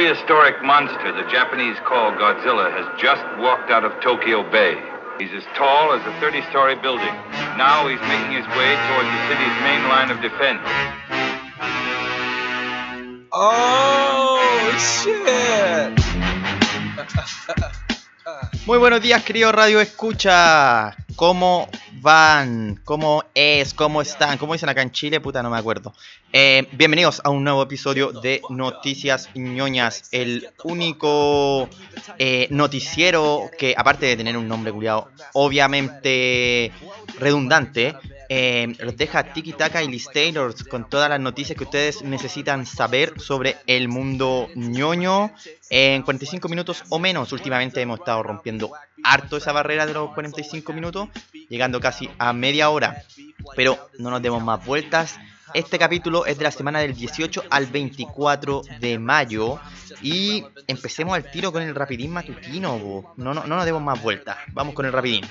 prehistoric monster the Japanese call Godzilla has just walked out of Tokyo Bay. He's as tall as a 30 story building. Now he's making his way towards the city's main line of defense. Oh, shit. Muy buenos días, querido Radio Escucha. ¿Cómo van? ¿Cómo es? ¿Cómo están? ¿Cómo dicen acá en Chile? Puta, no me acuerdo. Eh, bienvenidos a un nuevo episodio de Noticias ñoñas, el único eh, noticiero que, aparte de tener un nombre culiado, obviamente redundante, eh, los deja Tiki Taka y Liz Taylor con todas las noticias que ustedes necesitan saber sobre el mundo ñoño en 45 minutos o menos. Últimamente hemos estado rompiendo harto esa barrera de los 45 minutos, llegando casi a media hora. Pero no nos demos más vueltas. Este capítulo es de la semana del 18 al 24 de mayo. Y empecemos al tiro con el rapidín matutino. No, no, no nos demos más vueltas. Vamos con el rapidín.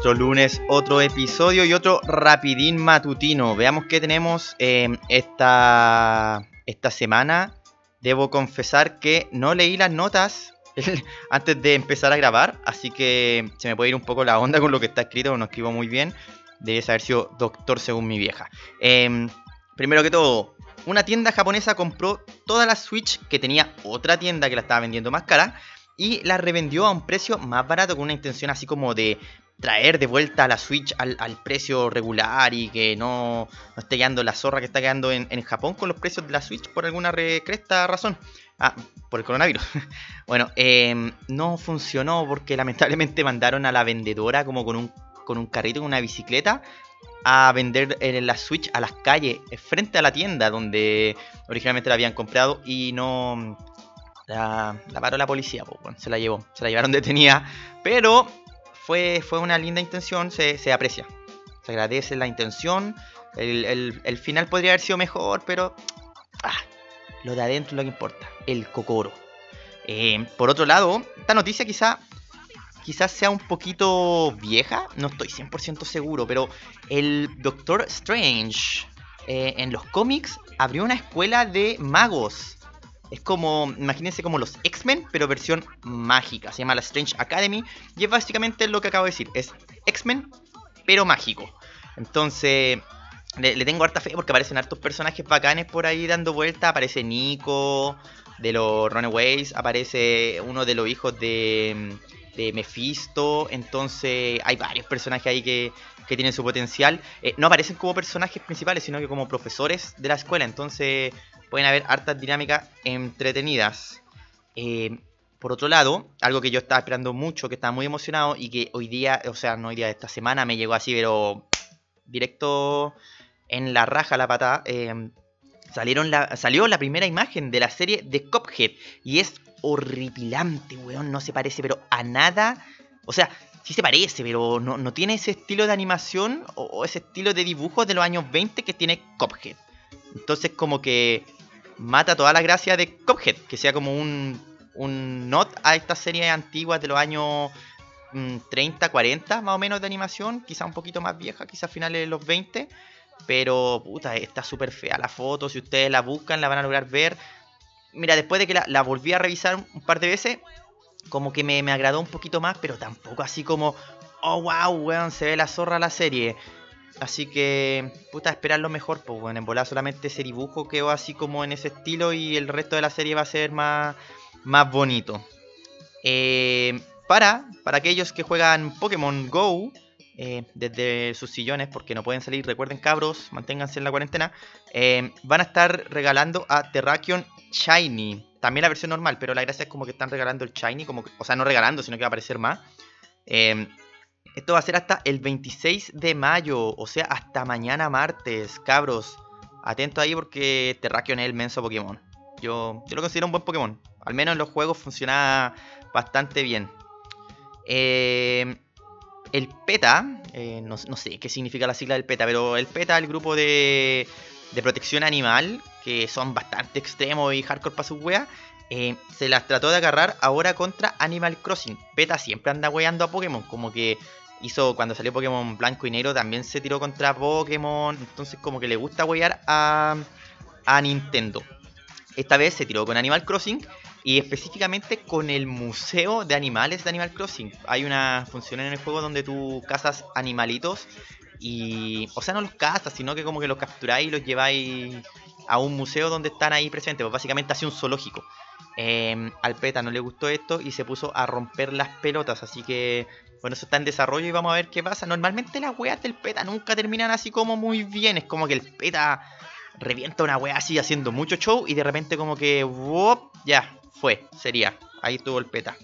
Otro lunes, otro episodio y otro rapidín matutino. Veamos qué tenemos eh, esta, esta semana. Debo confesar que no leí las notas antes de empezar a grabar, así que se me puede ir un poco la onda con lo que está escrito, no escribo muy bien. Debe haber sido doctor según mi vieja. Eh, primero que todo, una tienda japonesa compró toda la Switch que tenía otra tienda que la estaba vendiendo más cara y la revendió a un precio más barato con una intención así como de traer de vuelta la Switch al, al precio regular y que no, esté quedando la zorra que está quedando en, en Japón con los precios de la Switch por alguna re- cresta razón. Ah, por el coronavirus. bueno, eh, no funcionó porque lamentablemente mandaron a la vendedora como con un, con un carrito, con una bicicleta, a vender la Switch a las calles, frente a la tienda donde originalmente la habían comprado y no... La, la paró la policía, pues, bueno, se la llevó, se la llevaron detenida, pero fue, fue una linda intención, se, se aprecia. Se agradece la intención. El, el- final podría haber sido mejor, pero ah, lo de adentro es lo que importa. El cocoro. Eh, por otro lado, esta noticia quizá quizás sea un poquito vieja, no estoy 100% seguro, pero el Doctor Strange eh, en los cómics abrió una escuela de magos. Es como, imagínense como los X-Men, pero versión mágica. Se llama la Strange Academy. Y es básicamente lo que acabo de decir. Es X-Men, pero mágico. Entonces, le, tengo harta fe porque aparecen hartos personajes bacanes por ahí dando vuelta. Aparece Nico de los Runaways. Aparece uno de los hijos de, de Mephisto. Entonces, hay varios personajes ahí que, que tienen su potencial. Eh, no aparecen como personajes principales, sino que como profesores de la escuela. Entonces, pueden haber hartas dinámicas entretenidas. Eh, por otro lado, algo que yo estaba esperando mucho, que estaba muy emocionado y que hoy día, o sea, no hoy día, esta semana me llegó así, pero directo en la raja la patada. eh, salieron la, salió la primera imagen de la serie de Cuphead y es horripilante, weón. No se parece, pero a nada. O sea, sí se parece, pero no, no tiene ese estilo de animación o, ese estilo de dibujo de los años 20 que tiene Cuphead. Entonces, como que mata toda la gracia de Cuphead, que sea como un, un not a estas series antiguas de los años mm, 30, 40 más o menos de animación, quizá un poquito más vieja, quizá finales de los 20, pero puta, está súper fea la foto, si ustedes la buscan la van a lograr ver. Mira, después de que la, volví a revisar un par de veces, como que me, me agradó un poquito más, pero tampoco así como, oh wow, weón, se ve la zorra la serie. Así que, puta, esperar lo mejor, pues bueno, en volar solamente ese dibujo quedó así como en ese estilo y el resto de la serie va a ser más, más bonito. Eh, para, para aquellos que juegan Pokémon Go eh, desde sus sillones, porque no pueden salir, recuerden cabros, manténganse en la cuarentena, eh, van a estar regalando a Terrakion Shiny. También la versión normal, pero la gracia es como que están regalando el Shiny, como o sea, no regalando, sino que va a aparecer más. Eh, esto va a ser hasta el 26 de mayo, o sea, hasta mañana martes, cabros. Atento ahí porque Terrakion es el menso Pokémon. Yo, yo lo considero un buen Pokémon. Al menos en los juegos funciona bastante bien. Eh, el PETA, eh, no, sé qué significa la sigla del PETA, pero el PETA, el grupo de, de protección animal, que son bastante extremos y hardcore para sus weas, eh, se las trató de agarrar ahora contra Animal Crossing. PETA siempre anda weando a Pokémon, como que hizo cuando salió Pokémon Blanco y Negro también se tiró contra Pokémon, entonces como que le gusta wear a Nintendo. Esta vez se tiró con Animal Crossing y específicamente con el museo de animales de Animal Crossing. Hay una función en el juego donde tú cazas animalitos y, o sea, no los cazas, sino que como que los capturáis y los lleváis a un museo donde están ahí presentes. Pues básicamente hace un zoológico. Eh, al PETA no le gustó esto y se puso a romper las pelotas. Así que, bueno, eso está en desarrollo y vamos a ver qué pasa. Normalmente las weas del PETA nunca terminan así como muy bien. Es como que el PETA revienta una wea así haciendo mucho show y de repente como que, ya, fue, sería. Ahí tuvo el PETA.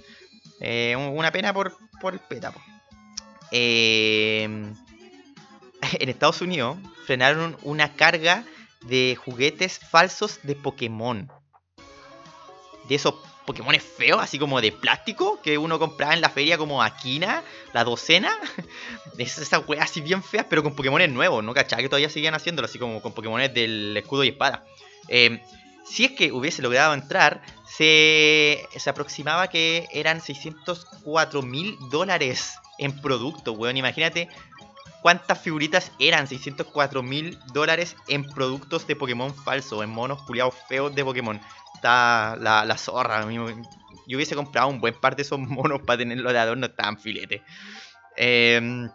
Eh, una pena por, por el PETA. Eh, en Estados Unidos frenaron una carga de juguetes falsos de Pokémon. De esos Pokémon feos, así como de plástico, que uno compraba en la feria como Aquina, la docena. Esas weas así bien feas, pero con Pokémon nuevos, ¿no? ¿Cachai? Que todavía seguían haciéndolo, así como con Pokémon del escudo y espada. Eh, si es que hubiese logrado entrar, se, se aproximaba que eran 604 mil dólares en producto, weón. Imagínate cuántas figuritas eran 604 mil dólares en productos de Pokémon falso, en monos culiados feos de Pokémon. Está la, la zorra. Yo hubiese comprado un buen par de esos monos para tenerlo de adorno tan filete. Eh,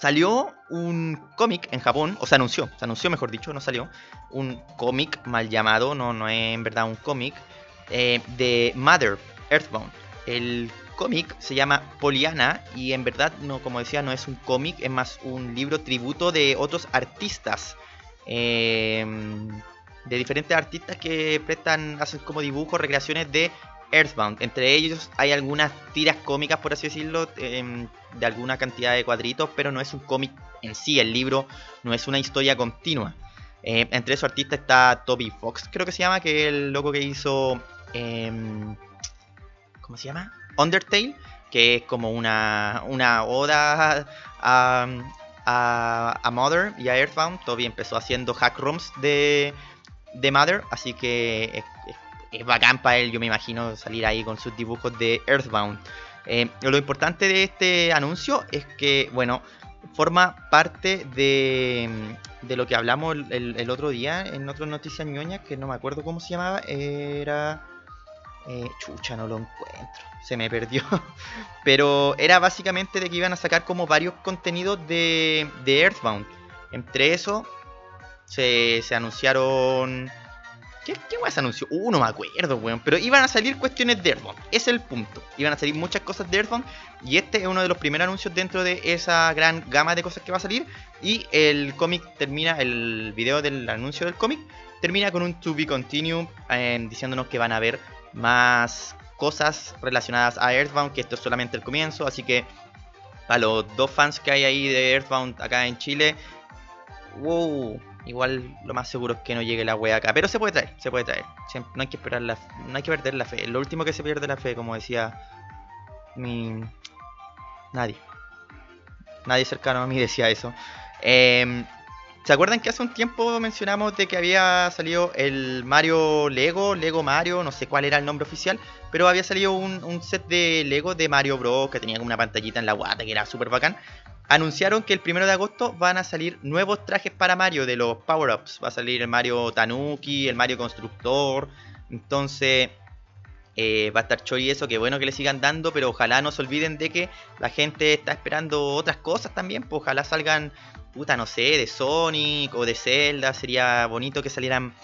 salió un cómic en Japón, o se anunció, se anunció mejor dicho, no salió, un cómic mal llamado, no, no es en verdad un cómic, eh, de Mother, Earthbound. El cómic se llama Poliana y en verdad, no, como decía, no es un cómic, es más un libro tributo de otros artistas. Em, de diferentes artistas que prestan, hacen como dibujos, recreaciones de Earthbound. Entre ellos hay algunas tiras cómicas, por así decirlo, em, de alguna cantidad de cuadritos, pero no es un cómic en sí, el libro no es una historia continua. Eh, entre esos artistas está Toby Fox, creo que se llama, que es el loco que hizo... Em, ¿Cómo se llama? Undertale, que es como una, una oda a, a, Mother y a Earthbound. Toby empezó haciendo hack rooms de, de Mother, así que es bacán para él, yo me imagino, salir ahí con sus dibujos de Earthbound. Eh, lo importante de este anuncio es que, bueno, forma parte de, de lo que hablamos el, otro día en otras noticias ñoñas, que no me acuerdo cómo se llamaba, era... Eh, chucha, no lo encuentro, se me perdió. Pero era básicamente de que iban a sacar como varios contenidos de, de Earthbound. Entre eso se, se anunciaron ¿Qué, qué se anunció? Uh, no me acuerdo, weón. Pero iban a salir cuestiones de Earthbound. Es el punto. Iban a salir muchas cosas de Earthbound. Y este es uno de los primeros anuncios dentro de esa gran gama de cosas que va a salir. Y el cómic termina, el video del anuncio del cómic, termina con un to be continue. Diciéndonos que van a haber más cosas relacionadas a Earthbound. Que esto es solamente el comienzo. Así que a los dos fans que hay ahí de Earthbound acá en Chile. Wow Igual lo más seguro es que no llegue la wea acá. Pero se puede traer, se puede traer. no hay que esperar la, no hay que perder la fe. Lo último que se pierde la fe, como decía mi. Nadie. Nadie cercano a mí decía eso. Em, ¿Se acuerdan que hace un tiempo mencionamos de que había salido el Mario Lego, Lego Mario, no sé cuál era el nombre oficial, pero había salido un, un set de Lego de Mario Bros. que tenía como una pantallita en la guata que era súper bacán anunciaron que el primero de agosto van a salir nuevos trajes para Mario de los power-ups. Va a salir el Mario Tanuki, el Mario Constructor. Entonces, eh, va a estar y eso. Que bueno que le sigan dando, pero ojalá no se olviden de que la gente está esperando otras cosas también. Pues ojalá salgan, puta, no sé, de Sonic o de Zelda. Sería bonito que salieran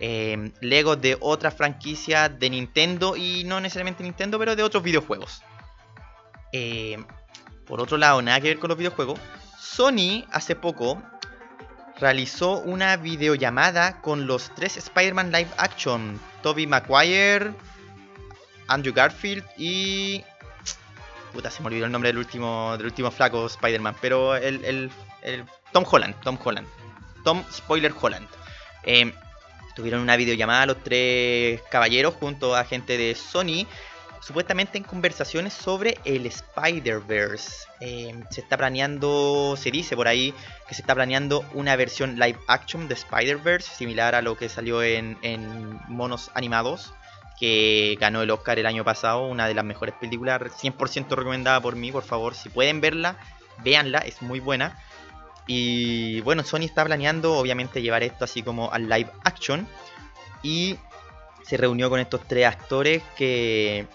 eh, Legos de otras franquicias de Nintendo y no necesariamente Nintendo, pero de otros videojuegos. Eh, por otro lado, nada que ver con los videojuegos, Sony hace poco realizó una videollamada con los tres Spider-Man live action, Tobey Maguire, Andrew Garfield y... Puta, se me olvidó el nombre del último, del último flaco Spider-Man, pero el, el, Tom Holland, Tom Holland, Tom Spoiler Holland. Eh, tuvieron una videollamada los tres caballeros junto a gente de Sony supuestamente en conversaciones sobre el Spider-Verse. Eh, se está planeando, se dice por ahí que se está planeando una versión live action de Spider-Verse, similar a lo que salió en, en monos animados que ganó el Oscar el año pasado, una de las mejores películas, 100% recomendada por mí, por favor, si pueden verla, véanla, es muy buena. Y bueno, Sony está planeando obviamente llevar esto así como al live action. Y se reunió con estos tres actores que,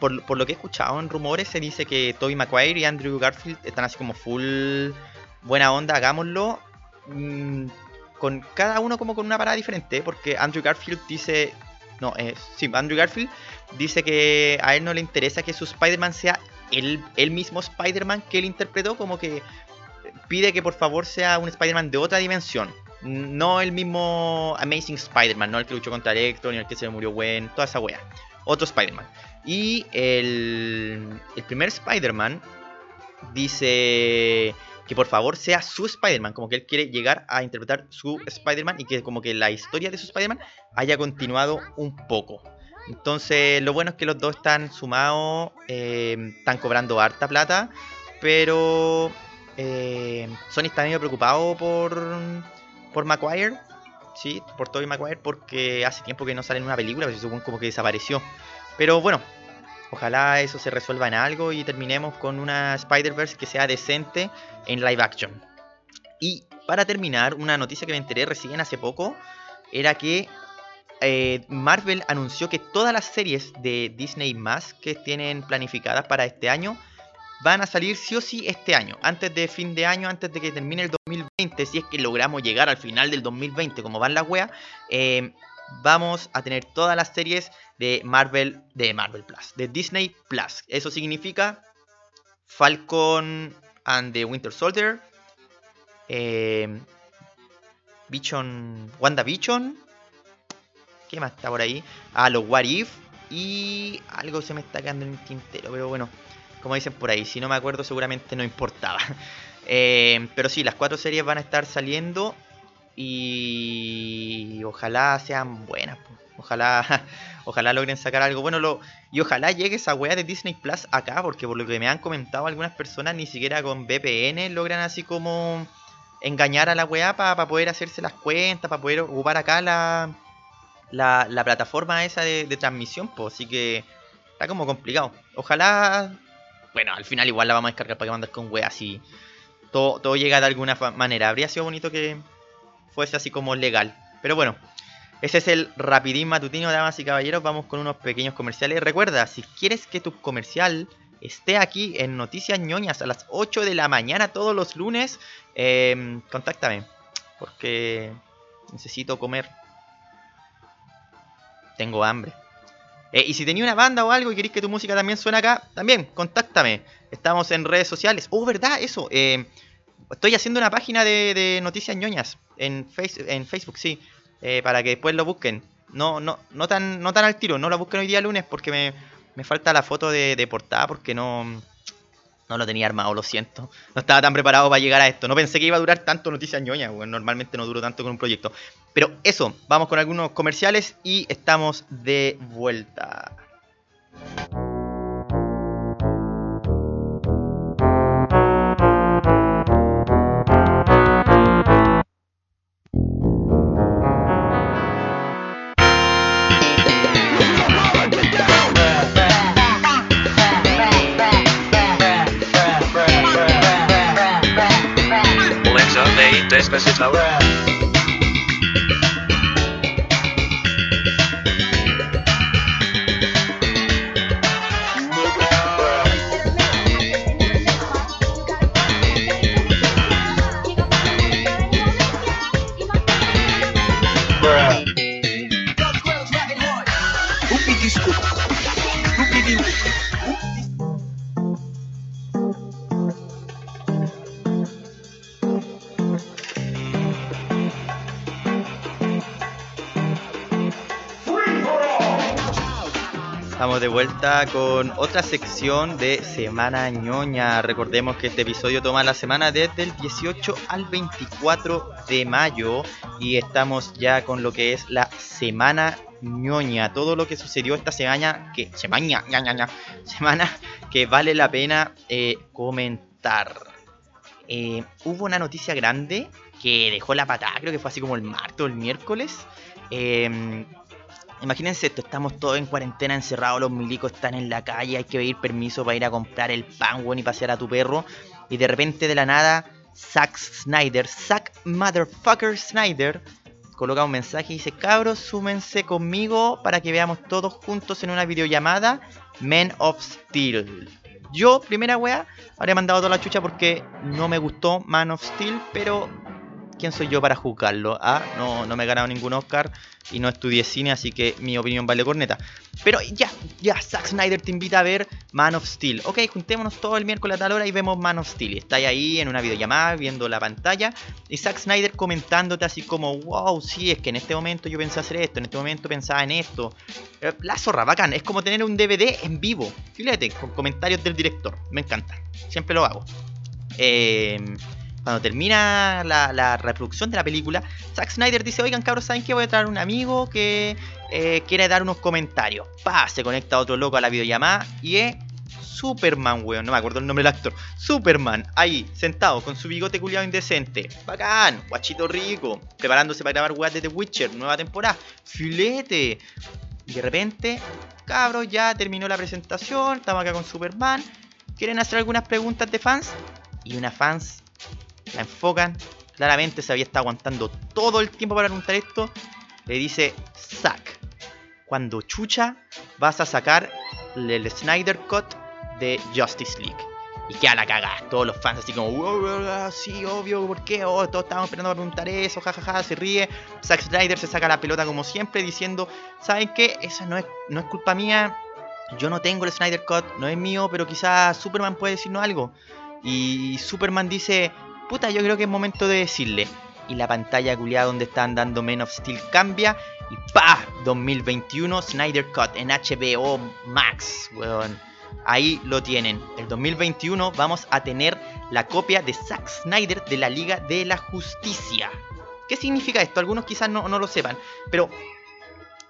por, lo que he escuchado en rumores, se dice que Tobey Maguire y Andrew Garfield están así como full buena onda, hagámoslo. Mm, con cada uno como con una parada diferente, porque Andrew Garfield dice... No, eh, sí, Andrew Garfield dice que a él no le interesa que su Spider-Man sea el, el mismo Spider-Man que él interpretó, como que pide que por favor sea un Spider-Man de otra dimensión. No el mismo Amazing Spider-Man, no el que luchó contra Electro, ni el que se murió Gwen, toda esa wea. Otro Spider-Man. Y el, el primer Spider-Man dice que por favor sea su Spider-Man, como que él quiere llegar a interpretar su Spider-Man y que como que la historia de su Spider-Man haya continuado un poco. Entonces lo bueno es que los dos están sumados, eh, están cobrando harta plata, pero eh, Sony está medio preocupado por, por Maguire, sí, por Tobey Maguire, porque hace tiempo que no sale en una película, pero se supone como que desapareció. Pero bueno, ojalá eso se resuelva en algo y terminemos con una Spider-Verse que sea decente en live action. Y para terminar, una noticia que me enteré recién hace poco era que eh, Marvel anunció que todas las series de Disney más que tienen planificadas para este año van a salir sí o sí este año, antes de fin de año, antes de que termine el 2020, si es que logramos llegar al final del 2020 como van las weas, eh, vamos a tener todas las series de Marvel, de Marvel Plus, de Disney Plus. Eso significa Falcon and the Winter Soldier, eh, Bichon, WandaVision, ¿qué más está por ahí? Ah, los What If y algo se me está quedando en el tintero, pero bueno como dicen por ahí. Si no me acuerdo, seguramente no importaba. Eh, pero sí, las cuatro series van a estar saliendo y ojalá sean buenas. Ojalá, ojalá logren sacar algo bueno. Y ojalá llegue esa weá de Disney Plus acá, porque por lo que me han comentado algunas personas, ni siquiera con VPN logran así como engañar a la weá para poder hacerse las cuentas, para poder ocupar acá la, la, plataforma esa de, transmisión. Pues, así que está como complicado. Ojalá bueno, al final igual la vamos a descargar para que mandes con weas así. Todo, todo llega de alguna manera. Habría sido bonito que fuese así como legal. Pero bueno, ese es el rapidín matutino, damas y caballeros. Vamos con unos pequeños comerciales. Recuerda, si quieres que tu comercial esté aquí en Noticias ñoñas a las 8 de la mañana todos los lunes, eh, contáctame. Porque necesito comer. Tengo hambre. Eh, y si tenía una banda o algo y queréis que tu música también suene acá, también, contáctame. Estamos en redes sociales. Oh, ¿verdad? Eso. Eh, estoy haciendo una página de, noticias ñoñas en, en Facebook, sí. Eh, para que después lo busquen. No, no, no, tan, no tan al tiro, no lo busquen hoy día lunes porque me, me falta la foto de, de portada porque no, no lo tenía armado, lo siento. No estaba tan preparado para llegar a esto. No pensé que iba a durar tanto noticias ñoñas. normalmente no duro tanto con un proyecto. Pero eso, vamos con algunos comerciales y estamos de vuelta. Cause it's. Estamos de vuelta con otra sección de Semana ñoña. Recordemos que este episodio toma la semana desde el 18 al 24 de mayo y estamos ya con lo que es la Semana ñoña. Todo lo que sucedió esta semana que semana, ña, ña, ña, semana que vale la pena eh, comentar. Eh, hubo una noticia grande que dejó la patada, creo que fue así como el martes o el miércoles. Eh, Imagínense esto, estamos todos en cuarentena encerrados, los milicos están en la calle, hay que pedir permiso para ir a comprar el pan, weón, y pasear a tu perro. Y de repente de la nada, Zack Snyder, Zack Motherfucker Snyder, coloca un mensaje y dice, cabros, súmense conmigo para que veamos todos juntos en una videollamada Men of Steel. Yo, primera wea, habría mandado toda la chucha porque no me gustó Man of Steel, pero ¿quién soy yo para juzgarlo? Ah, no, no me he ganado ningún Oscar y no estudié cine, así que mi opinión vale corneta. Pero ya, ya, Zack Snyder te invita a ver Man of Steel. Ok, juntémonos todo el miércoles a tal hora y vemos Man of Steel. Y estáis ahí en una videollamada viendo la pantalla y Zack Snyder comentándote así como, wow, sí, es que en este momento yo pensé hacer esto, en este momento pensaba en esto. Eh, La zorra, bacán, es como tener un DVD en vivo, fíjate, con comentarios del director. Me encanta, siempre lo hago. Eh, cuando termina la, la reproducción de la película, Zack Snyder dice, oigan cabros, ¿saben qué? Voy a traer un amigo que eh, quiere dar unos comentarios. Pa, se conecta otro loco a la videollamada y es Superman, weón, no me acuerdo el nombre del actor. Superman, ahí, sentado, con su bigote culiado indecente. Bacán, guachito rico, preparándose para grabar weas de The Witcher, nueva temporada. Filete. Y de repente, cabros, ya terminó la presentación, estamos acá con Superman. ¿Quieren hacer algunas preguntas de fans? Y una fans la enfocan. Claramente se había estado aguantando todo el tiempo para preguntar esto. Le dice, Zack, cuando chucha vas a sacar el Snyder Cut de Justice League. Y queda la cagada. Todos los fans así como, "Wow, wow, wow, sí, obvio, ¿por qué? Oh, todos estábamos esperando para preguntar eso, jajaja, se ríe. Zack Snyder se saca la pelota como siempre diciendo, ¿saben qué? Esa no es, no es culpa mía. Yo no tengo el Snyder Cut, no es mío, pero quizás Superman puede decirnos algo. Y Superman dice, puta, yo creo que es momento de decirle. Y la pantalla culiada donde están dando Men of Steel cambia. Y pa, 2021 Snyder Cut en HBO Max, weón. Ahí lo tienen. El 2021 vamos a tener la copia de Zack Snyder de la Liga de la Justicia. ¿Qué significa esto? Algunos quizás no, no lo sepan. Pero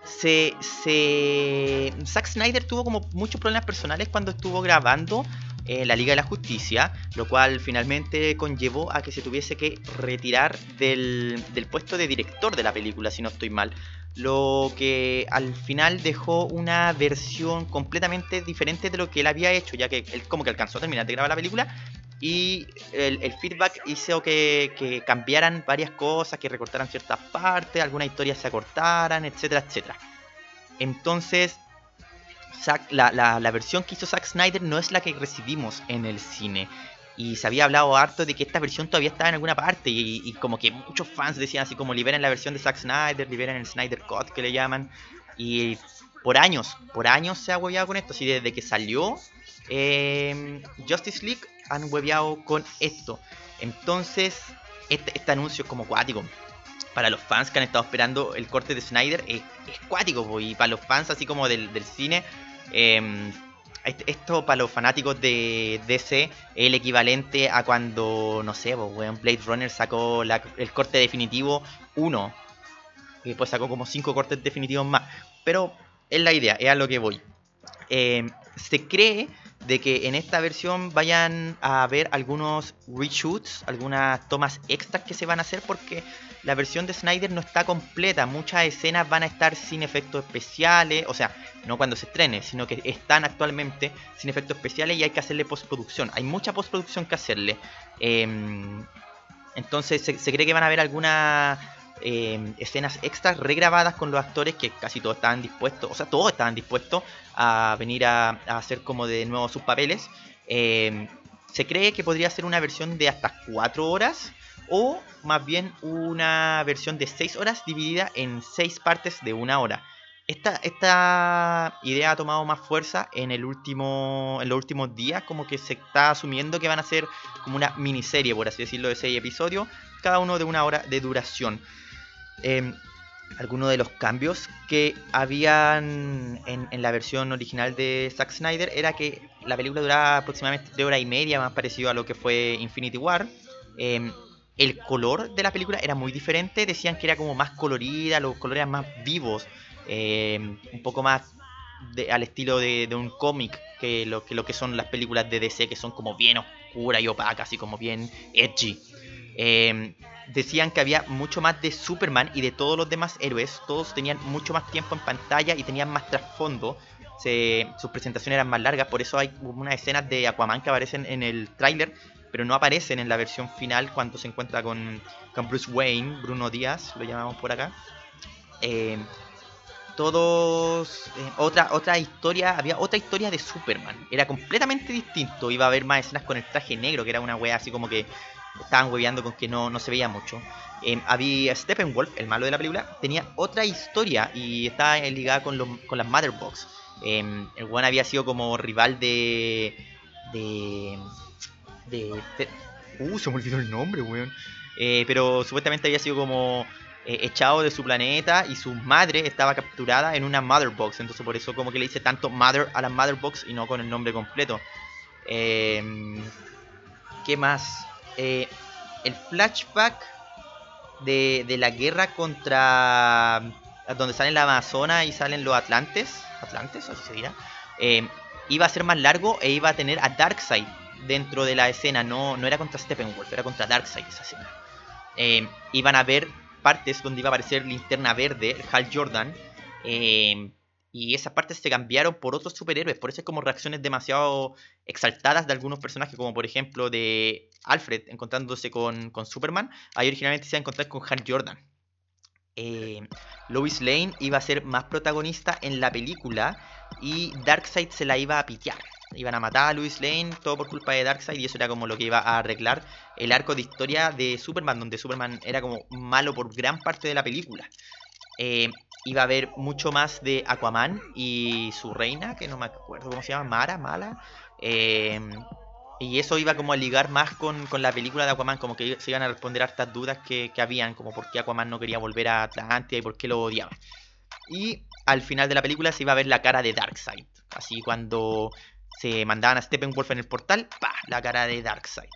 se, se... Zack Snyder tuvo como muchos problemas personales cuando estuvo grabando eh, la Liga de la Justicia, lo cual finalmente conllevó a que se tuviese que retirar del, del puesto de director de la película, si no estoy mal. Lo que al final dejó una versión completamente diferente de lo que él había hecho, ya que él como que alcanzó a terminar de grabar la película y el, el feedback hizo que, que cambiaran varias cosas, que recortaran ciertas partes, algunas historias se acortaran, etcétera, etcétera. Entonces, La, la- versión que hizo Zack Snyder no es la que recibimos en el cine. Y se había hablado harto de que esta versión todavía estaba en alguna parte. Y, como que muchos fans decían así como liberen la versión de Zack Snyder, liberen el Snyder Cut que le llaman. Y por años, por años se ha hueveado con esto. Así desde que salió eh, Justice League han hueveado con esto. Entonces, este, este anuncio es como cuático. Para los fans que han estado esperando el corte de Snyder es, cuático. Y para los fans así como del, cine, este- esto para los fanáticos de DC es el equivalente a cuando, no sé, weón, Blade Runner sacó el corte definitivo 1. Y después sacó como 5 cortes definitivos más. Pero es la idea, es a lo que voy. Eh, se cree de que en esta versión vayan a haber algunos reshoots, algunas tomas extras que se van a hacer porque la versión de Snyder no está completa. Muchas escenas van a estar sin efectos especiales, o sea, no cuando se estrene, sino que están actualmente sin efectos especiales y hay que hacerle postproducción. Hay mucha postproducción que hacerle. Em, entonces se, se cree que van a haber algunas eh, escenas extras regrabadas con los actores que casi todos estaban dispuestos, o sea, todos estaban dispuestos a venir a, hacer como de nuevo sus papeles. Eh, se cree que podría ser una versión de hasta 4 horas o más bien una versión de 6 horas dividida en 6 partes de una hora. Esta, esta idea ha tomado más fuerza en, el último, en los últimos días, como que se está asumiendo que van a ser como una miniserie, por así decirlo, de 6 episodios, cada uno de una hora de duración. Eh, algunos de los cambios que habían en, la versión original de Zack Snyder era que la película duraba aproximadamente de hora y media, más parecido a lo que fue Infinity War. Em, el color de la película era muy diferente, decían que era como más colorida, los colores eran más vivos, em, un poco más de- al estilo de, un cómic que lo, que son las películas de DC, que son como bien oscuras y opacas y como bien edgy. Decían que había mucho más de Superman y de todos los demás héroes, todos tenían mucho más tiempo en pantalla y tenían más trasfondo. Sus presentaciones eran más largas, por eso hay unas escenas de Aquaman que aparecen en el tráiler, pero no aparecen en la versión final cuando se encuentra con, con Bruce Wayne, Bruno Díaz, lo llamamos por acá. Eh, todos eh, otra otra historia había otra historia de Superman era completamente distinto iba a haber más escenas con el traje negro que era una wea así como que estaban hueveando con que no, no se veía mucho Eh, había Steppenwolf el malo de la película tenía otra historia y estaba ligada con, los, con las Mother Box Eh, el one había sido como rival de de de, uh se me olvidó el nombre weón Eh, pero supuestamente había sido como eh, echado de su planeta y su madre estaba capturada en una Mother Box. Entonces por eso como que le dice tanto Mother a la Mother Box y no con el nombre completo. Eh, ¿Qué más? Eh, el flashback de, de la guerra contra... Donde salen la Amazona y salen los Atlantes. ¿Atlantes? Así se dirá. Eh, iba a ser más largo e iba a tener a Darkseid dentro de la escena. No, no era contra Steppenwolf, era contra Darkseid esa escena. Eh, iban a ver partes donde iba a aparecer Linterna Verde, Hal Jordan. Y esas partes se cambiaron por otros superhéroes. Por eso es como reacciones demasiado exaltadas de algunos personajes, como por ejemplo de Alfred encontrándose con, con Superman. Ahí originalmente se iba a encontrar con Hal Jordan. Eh, Lois Lane iba a ser más protagonista en la película y Darkseid se la iba a pitear. Iban a matar a Lois Lane, todo por culpa de Darkseid, y eso era como lo que iba a arreglar el arco de historia de Superman, donde Superman era como malo por gran parte de la película. Eh, iba a haber mucho más de Aquaman y su reina, que no me acuerdo cómo se llama, Mara, Mala. eh, y eso iba como a ligar más con, con la película de Aquaman, como que se iban a responder a estas dudas que, que habían, como por qué Aquaman no quería volver a Atlántida y por qué lo odiaba. Y al final de la película se iba a ver la cara de Darkseid. Así cuando se mandaban a Steppenwolf en el portal, ¡pa! La cara de Darkseid.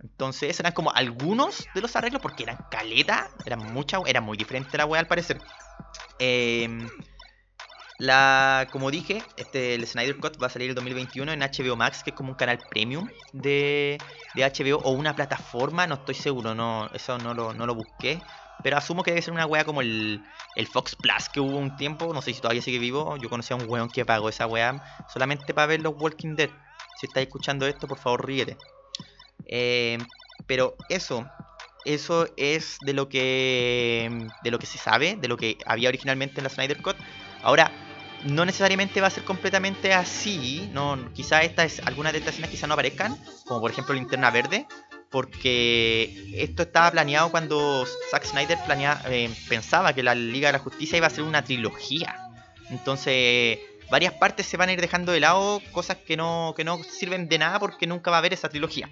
Entonces, eran como algunos de los arreglos, porque eran caleta, eran mucha, era muy diferente la wea al parecer. Em, la, como dije, este, el Snyder Cut va a salir el 2021 en HBO Max, que es como un canal premium de, de HBO o una plataforma, no estoy seguro, no, eso no lo, no lo busqué. Pero asumo que debe ser una wea como el, el Fox Plus que hubo un tiempo, no sé si todavía sigue vivo. Yo conocía a un weón que pagó esa wea solamente para ver los Walking Dead. Si estáis escuchando esto, por favor ríete. Eh, pero eso, eso es de lo que de lo que se sabe, de lo que había originalmente en la Snyder Cut. Ahora, no necesariamente va a ser completamente así, no, quizá estas, algunas de estas escenas quizá no aparezcan, como por ejemplo Linterna Verde, porque esto estaba planeado cuando Zack Snyder planea, eh, pensaba que la Liga de la Justicia iba a ser una trilogía. Entonces, varias partes se van a ir dejando de lado, cosas que no, que no sirven de nada porque nunca va a haber esa trilogía.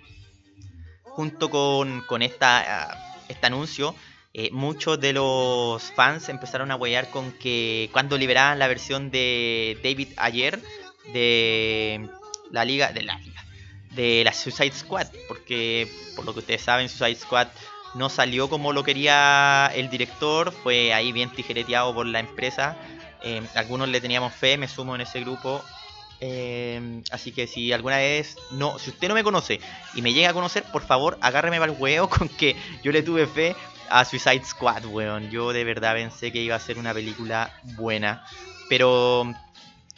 Junto con, con esta, ah, este anuncio, eh, muchos de los fans empezaron a huear con que cuando liberaban la versión de David ayer de la liga de la liga de la Suicide Squad porque por lo que ustedes saben Suicide Squad no salió como lo quería el director fue ahí bien tijereteado por la empresa. Eh, algunos le teníamos fe me sumo en ese grupo Eh, así que si alguna vez no si usted no me conoce y me llega a conocer por favor agárreme para el huevo con que yo le tuve fe a Suicide Squad, weón. Yo de verdad pensé que iba a ser una película buena. Pero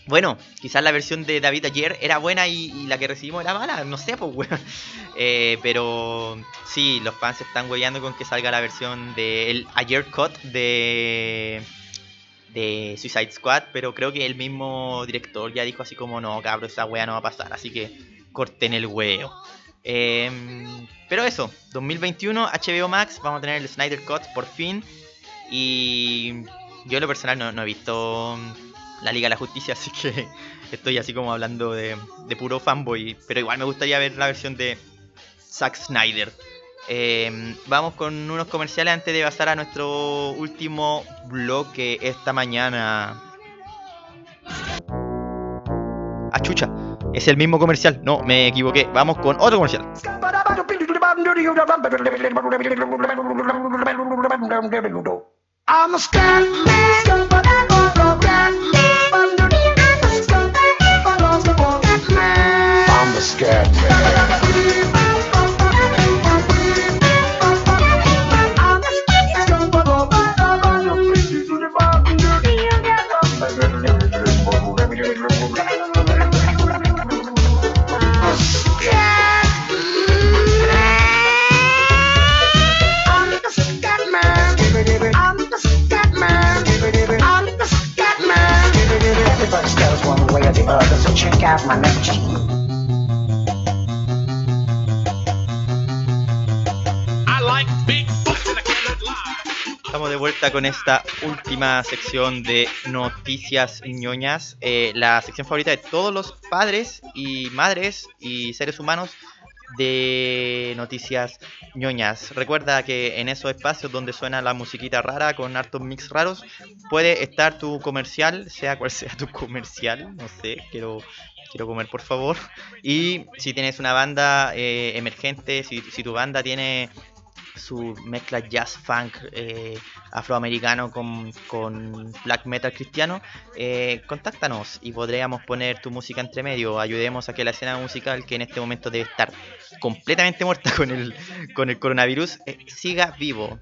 bueno, quizás la versión de David ayer era buena y, la que recibimos era mala, no sé, pues weón. Eh, pero sí, los fans están weyando con que salga la versión de el ayer cut de de Suicide Squad, pero creo que el mismo director ya dijo así como no, cabrón, esa wea no va a pasar, así que corten el huevo. Em, pero eso, 2021, HBO Max, vamos a tener el Snyder Cut por fin. Y yo en lo personal no, no he visto la Liga de la Justicia, así que estoy así como hablando de, de puro fanboy. Pero igual me gustaría ver la versión de Zack Snyder. Eh, vamos con unos comerciales antes de pasar a nuestro último bloque esta mañana. Ah, chucha, es el mismo comercial. No, me equivoqué. Vamos con otro comercial. I'm a scat I'm esta última sección de noticias ñoñas. eh, la sección favorita de todos los padres y madres y seres humanos de noticias ñoñas. Recuerda que en esos espacios donde suena la musiquita rara con hartos mix raros, puede estar tu comercial, sea cual sea tu comercial, no sé, quiero, quiero comer por favor. Y si tienes una banda eh, emergente, si tu banda tiene su mezcla jazz funk eh, afroamericano con, con black metal cristiano, eh, contáctanos y podríamos poner tu música entre medio. Ayudemos a que la escena musical, que en este momento debe estar completamente muerta con el, con el coronavirus, eh, siga vivo.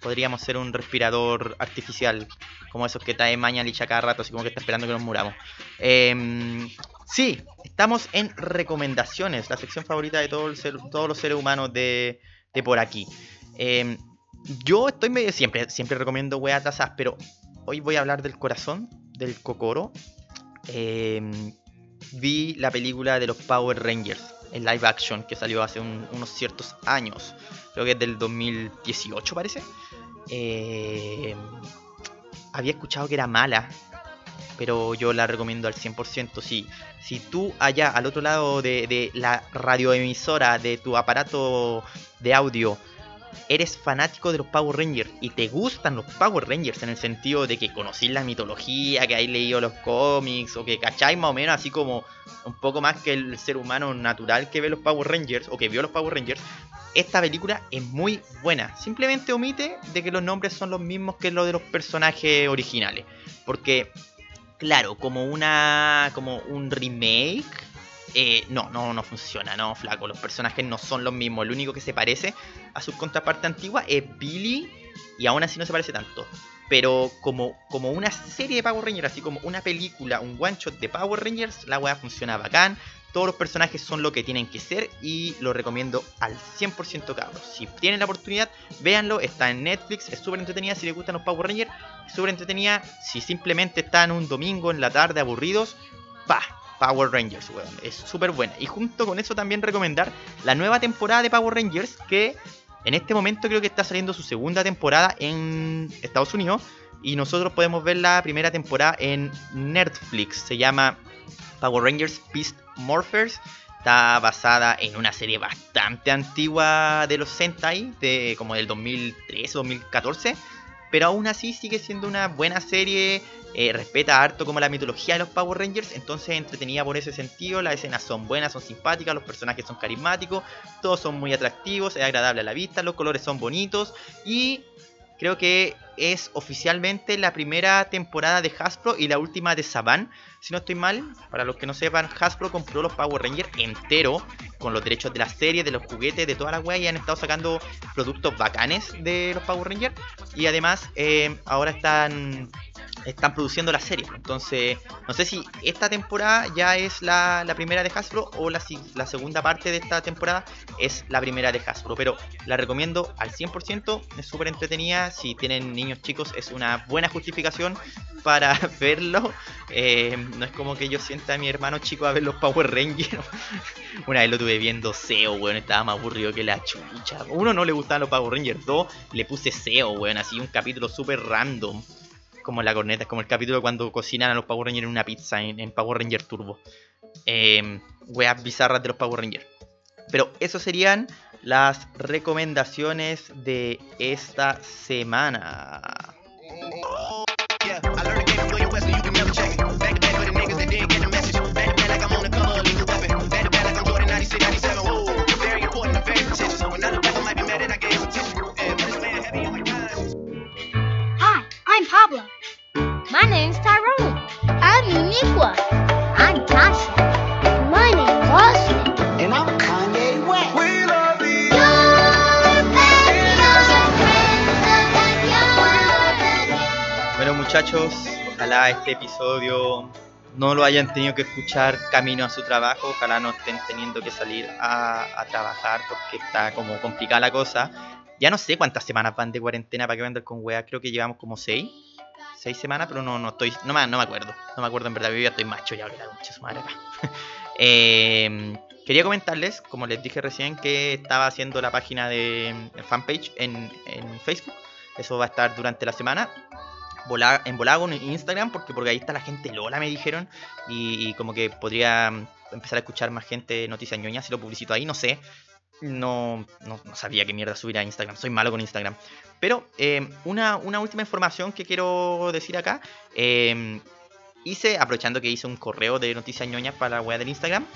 Podríamos ser un respirador artificial, como esos que trae Maña Licha cada rato, así como que está esperando que nos muramos. Em, sí, estamos en recomendaciones, la sección favorita de todo el todos los seres humanos de, de por aquí. Em, yo estoy medio siempre, siempre recomiendo weas atrasadas, pero hoy voy a hablar del corazón, del Kokoro. Em, vi la película de los Power Rangers en live action que salió hace un- unos ciertos años. Creo que es del 2018 parece. Em, había escuchado que era mala, pero yo la recomiendo al 100%. Si, si tú allá al otro lado de la radioemisora de tu aparato de audio eres fanático de los Power Rangers y te gustan los Power Rangers en el sentido de que conocís la mitología, que hay leído los cómics o que cacháis más o menos así como un poco más que el ser humano natural que ve los Power Rangers o que vio los Power Rangers, esta película es muy buena. Simplemente omite de que los nombres son los mismos que los de los personajes originales. Porque, claro, como una. como un remake. Eh, no, no, no funciona, no, flaco. Los personajes no son los mismos. El único que se parece a su contraparte antigua es Billy. Y aún así no se parece tanto. Pero como, como una serie de Power Rangers, así como una película, un one shot de Power Rangers, la weá funciona bacán. Todos los personajes son lo que tienen que ser y lo recomiendo al 100% cabros. Si tienen la oportunidad, véanlo, está en Netflix, es súper entretenida si les gustan los Power Rangers, es súper entretenida si simplemente están un domingo en la tarde aburridos, pa, Power Rangers, weón, es súper buena. Y junto con eso también recomendar la nueva temporada de Power Rangers que en este momento creo que está saliendo su segunda temporada en Estados Unidos y nosotros podemos ver la primera temporada en Netflix, se llama Power Rangers Beast Morphers. Está basada en una serie bastante antigua de los Sentai, de como del 2013 2014. Pero aún así sigue siendo una buena serie. Eh, respeta harto como la mitología de los Power Rangers. Entonces entretenida por ese sentido. Las escenas son buenas, son simpáticas. Los personajes son carismáticos. Todos son muy atractivos. Es agradable a la vista. Los colores son bonitos. Y creo que es oficialmente la primera temporada de Hasbro y la última de Saban. Si no estoy mal, para los que no sepan, Hasbro compró los Power Rangers entero con los derechos de la serie, de los juguetes, de toda la wea y han estado sacando productos bacanes de los Power Rangers. Y además, eh, ahora están están produciendo la serie. Entonces, no sé si esta temporada ya es la, la primera de Hasbro o la, la segunda parte de esta temporada es la primera de Hasbro. Pero la recomiendo al 100%, es súper entretenida. Si tienen niños chicos, es una buena justificación para verlo. Eh, no es como que yo sienta a mi hermano chico a ver los Power Rangers. Una vez lo tuve viendo SEO, weón, estaba más aburrido que la chucha. Uno no le gustaban los Power Rangers, dos le puse SEO, weón, así un capítulo súper random. Como la corneta, como el capítulo cuando cocinan a los Power Rangers en una pizza en, en Power Ranger Turbo. Eh, weas bizarras de los Power Rangers. Pero esos serían las recomendaciones de esta semana. Yeah, I learned the game from William Wesley, you can muchachos, ojalá este episodio no lo hayan tenido que escuchar camino a su trabajo, ojalá no estén teniendo que salir a, a trabajar porque está como complicada la cosa. Ya no sé cuántas semanas van de cuarentena para que vendan con weas, creo que llevamos como seis, seis semanas, pero no, no estoy, no me, no me acuerdo, no me acuerdo en verdad, yo ya estoy macho ya, la concha su madre acá. Eh, quería comentarles, como les dije recién, que estaba haciendo la página de fanpage en, en Facebook, eso va a estar durante la semana en Volago en Instagram, porque, porque ahí está la gente Lola, me dijeron, y, como que podría mm, empezar a escuchar más gente noticias ñoñas si lo publicito ahí, no sé. No, no, sabía qué mierda subir a Instagram, soy malo con Instagram. Pero eh, una, una última información que quiero decir acá. eh, hice, aprovechando que hice un correo de noticias ñoñas para la web del Instagram.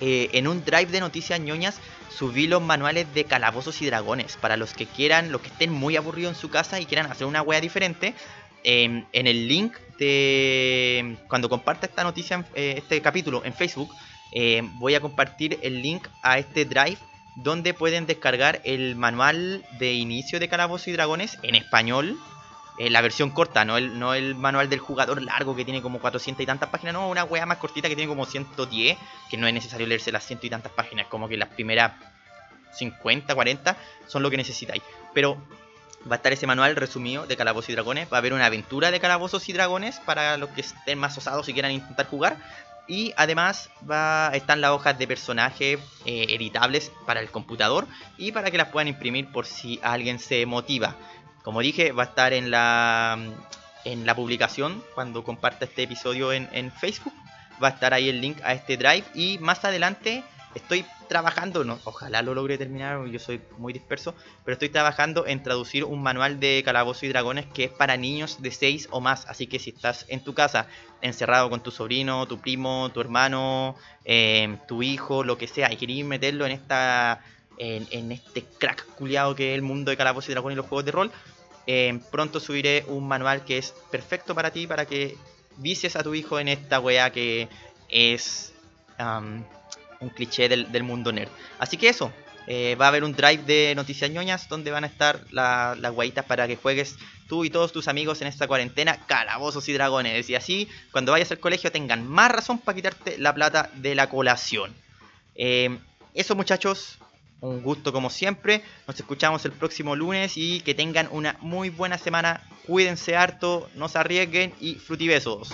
Eh, en un drive de noticias ñoñas subí los manuales de calabozos y dragones. Para los que quieran, los que estén muy aburridos en su casa y quieran hacer una wea diferente. em, en el link de cuando comparta esta noticia, eh, este capítulo en Facebook, eh, voy a compartir el link a este drive donde pueden descargar el manual de inicio de calabozos y dragones en español. Eh, la versión corta, no el, no el manual del jugador largo que tiene como 400 y tantas páginas, no, una wea más cortita que tiene como 110, que no es necesario leerse las ciento y tantas páginas, como que las primeras 50, 40 son lo que necesitáis. Pero va a estar ese manual resumido de Calabozos y Dragones. Va a haber una aventura de Calabozos y Dragones para los que estén más osados y quieran intentar jugar. Y además va, están las hojas de personaje eh, editables para el computador y para que las puedan imprimir por si alguien se motiva. Como dije, va a estar en la, en la publicación cuando comparta este episodio en, en Facebook. Va a estar ahí el link a este drive y más adelante estoy trabajando, no, ojalá lo logre terminar, yo soy muy disperso, pero estoy trabajando en traducir un manual de Calabozo y Dragones que es para niños de 6 o más, así que si estás en tu casa encerrado con tu sobrino, tu primo, tu hermano, eh, tu hijo, lo que sea, y queréis meterlo en esta en, este crack culiado que es el mundo de Calabozo y Dragones y los juegos de rol, eh, pronto subiré un manual que es perfecto para ti, para que vicies a tu hijo en esta weá que es un cliché del, mundo nerd. Así que eso, eh, va a haber un drive de noticias ñoñas donde van a estar la- las guaitas para que juegues tú y todos tus amigos en esta cuarentena calabozos y dragones. Y así, cuando vayas al colegio, tengan más razón para quitarte la plata de la colación. Eh, eso muchachos, un gusto como siempre. Nos escuchamos el próximo lunes y que tengan una muy buena semana. Cuídense harto, no se arriesguen y frutibesos.